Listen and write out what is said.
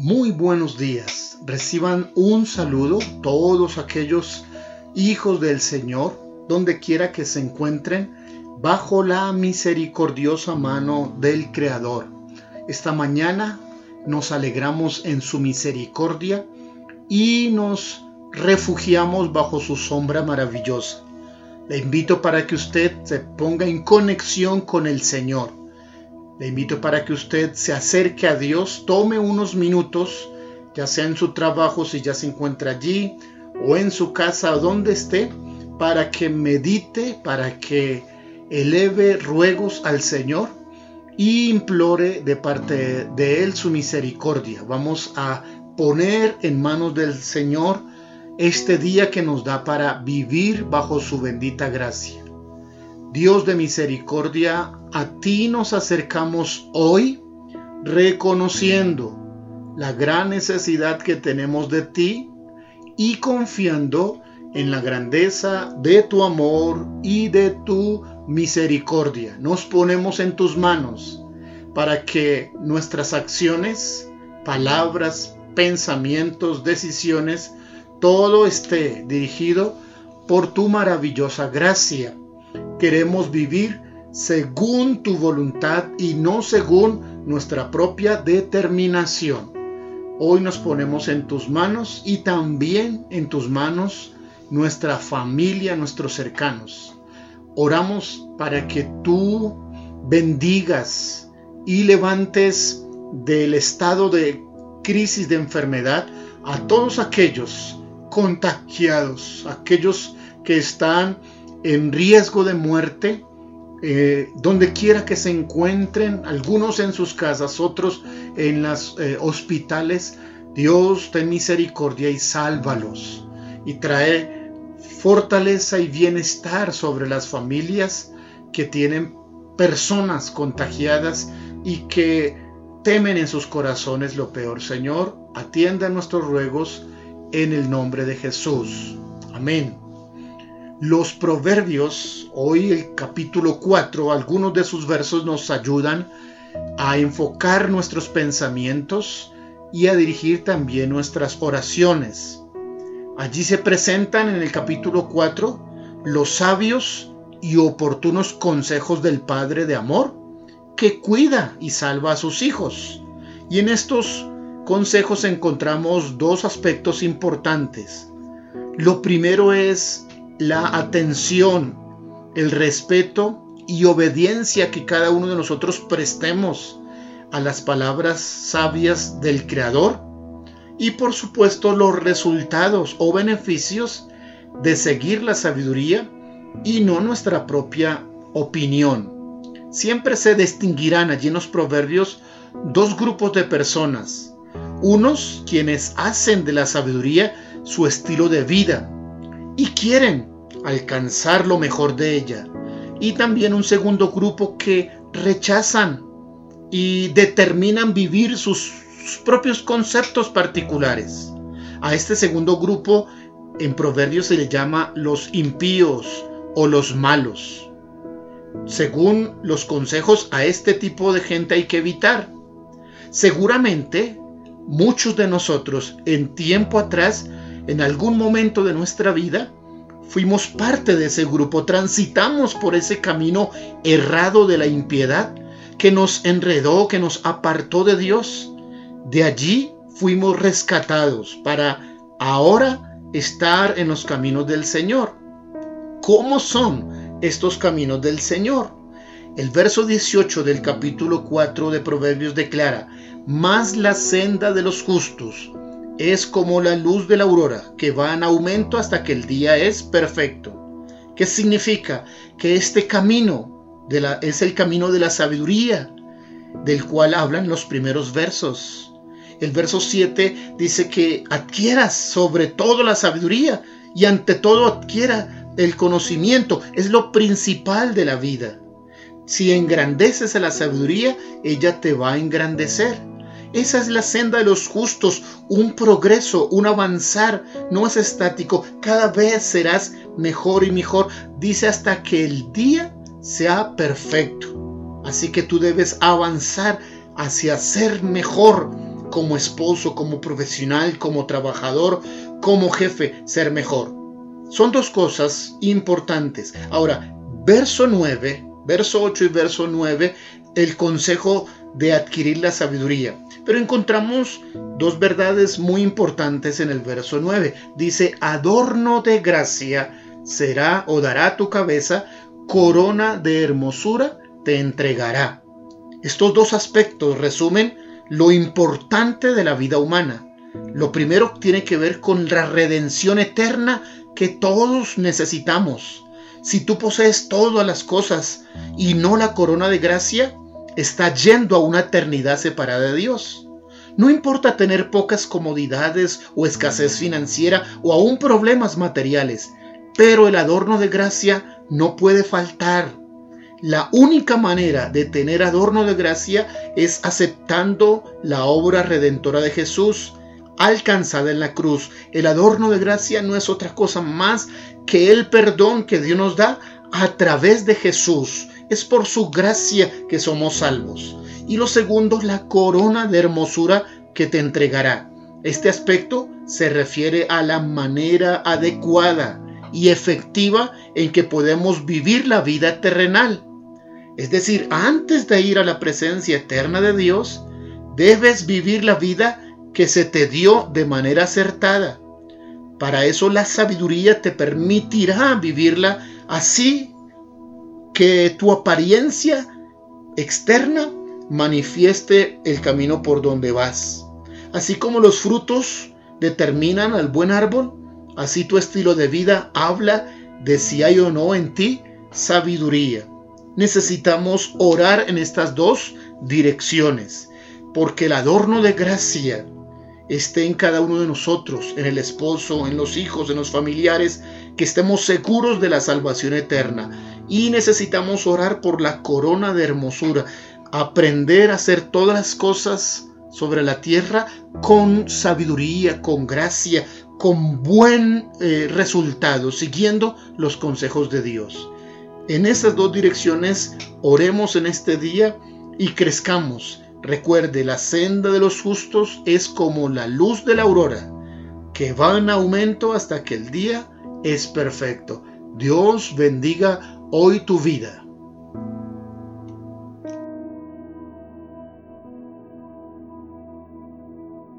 Muy buenos días. Reciban un saludo todos aquellos hijos del Señor, donde quiera que se encuentren, bajo la misericordiosa mano del Creador. Esta mañana nos alegramos en su misericordia y nos refugiamos bajo su sombra maravillosa. Le invito para que usted se ponga en conexión con el Señor le invito para que usted se acerque a Dios, tome unos minutos, ya sea en su trabajo, si ya se encuentra allí, o en su casa, donde esté, para que medite, para que eleve ruegos al Señor y implore de parte de Él su misericordia. Vamos a poner en manos del Señor este día que nos da para vivir bajo su bendita gracia. Dios de misericordia, a ti nos acercamos hoy reconociendo la gran necesidad que tenemos de ti y confiando en la grandeza de tu amor y de tu misericordia. Nos ponemos en tus manos para que nuestras acciones, palabras, pensamientos, decisiones, todo esté dirigido por tu maravillosa gracia Queremos vivir según tu voluntad y no según nuestra propia determinación. Hoy nos ponemos en tus manos y también en tus manos nuestra familia, nuestros cercanos. Oramos para que tú bendigas y levantes del estado de crisis de enfermedad a todos aquellos contagiados, aquellos que están en riesgo de muerte, eh, donde quiera que se encuentren, algunos en sus casas, otros en los eh, hospitales, Dios ten misericordia y sálvalos y trae fortaleza y bienestar sobre las familias que tienen personas contagiadas y que temen en sus corazones lo peor. Señor, atienda nuestros ruegos en el nombre de Jesús. Amén. Los proverbios, hoy el capítulo 4, algunos de sus versos nos ayudan a enfocar nuestros pensamientos y a dirigir también nuestras oraciones. Allí se presentan en el capítulo 4 los sabios y oportunos consejos del Padre de Amor, que cuida y salva a sus hijos. Y en estos consejos encontramos dos aspectos importantes. Lo primero es la atención, el respeto y obediencia que cada uno de nosotros prestemos a las palabras sabias del Creador y por supuesto los resultados o beneficios de seguir la sabiduría y no nuestra propia opinión. Siempre se distinguirán allí en los proverbios dos grupos de personas. Unos quienes hacen de la sabiduría su estilo de vida y quieren alcanzar lo mejor de ella. Y también un segundo grupo que rechazan y determinan vivir sus, propios conceptos particulares. A este segundo grupo en Proverbios se le llama los impíos o los malos. Según los consejos, a este tipo de gente hay que evitar. Seguramente muchos de nosotros en tiempo atrás, en algún momento de nuestra vida, fuimos parte de ese grupo, transitamos por ese camino errado de la impiedad que nos enredó, que nos apartó de Dios. De allí fuimos rescatados para ahora estar en los caminos del Señor. ¿Cómo son estos caminos del Señor? El verso 18 del capítulo 4 de Proverbios declara, más la senda de los justos es como la luz de la aurora que va en aumento hasta que el día es perfecto. ¿Qué significa? Que este camino es el camino de la sabiduría del cual hablan los primeros versos. El verso 7 dice que adquieras sobre todo la sabiduría y ante todo adquiera el conocimiento. Es lo principal de la vida. Si engrandeces a la sabiduría, ella te va a engrandecer. Esa es la senda de los justos, un progreso, un avanzar, no es estático, cada vez serás mejor y mejor, dice hasta que el día sea perfecto. Así que tú debes avanzar hacia ser mejor, como esposo, como profesional, como trabajador, como jefe, ser mejor. Son dos cosas importantes. Ahora, verso 9, verso 8 y verso 9, el consejo de adquirir la sabiduría. Pero encontramos dos verdades muy importantes en el verso 9. Dice, adorno de gracia será o dará tu cabeza, corona de hermosura te entregará. Estos dos aspectos resumen lo importante de la vida humana. Lo primero tiene que ver con la redención eterna que todos necesitamos. Si tú posees todas las cosas y no la corona de gracia, está yendo a una eternidad separada de Dios. No importa tener pocas comodidades o escasez financiera o aún problemas materiales, pero el adorno de gracia no puede faltar. La única manera de tener adorno de gracia es aceptando la obra redentora de Jesús alcanzada en la cruz. El adorno de gracia no es otra cosa más que el perdón que Dios nos da a través de Jesús. Es por su gracia que somos salvos. Y lo segundo, la corona de hermosura que te entregará. Este aspecto se refiere a la manera adecuada y efectiva en que podemos vivir la vida terrenal. Es decir, antes de ir a la presencia eterna de Dios, debes vivir la vida que se te dio de manera acertada. Para eso la sabiduría te permitirá vivirla así que tu apariencia externa manifieste el camino por donde vas. Así como los frutos determinan al buen árbol, Así tu estilo de vida habla de si hay o no en ti sabiduría. Necesitamos orar en estas dos direcciones, porque el adorno de gracia esté en cada uno de nosotros, en el esposo, en los hijos, en los familiares, que estemos seguros de la salvación eterna. Y necesitamos orar por la corona de hermosura, aprender a hacer todas las cosas sobre la tierra con sabiduría, con gracia, con buen eh, resultado, siguiendo los consejos de Dios. En estas dos direcciones oremos en este día y crezcamos. Recuerde, la senda de los justos es como la luz de la aurora, que va en aumento hasta que el día es perfecto. Dios bendiga hoy tu vida.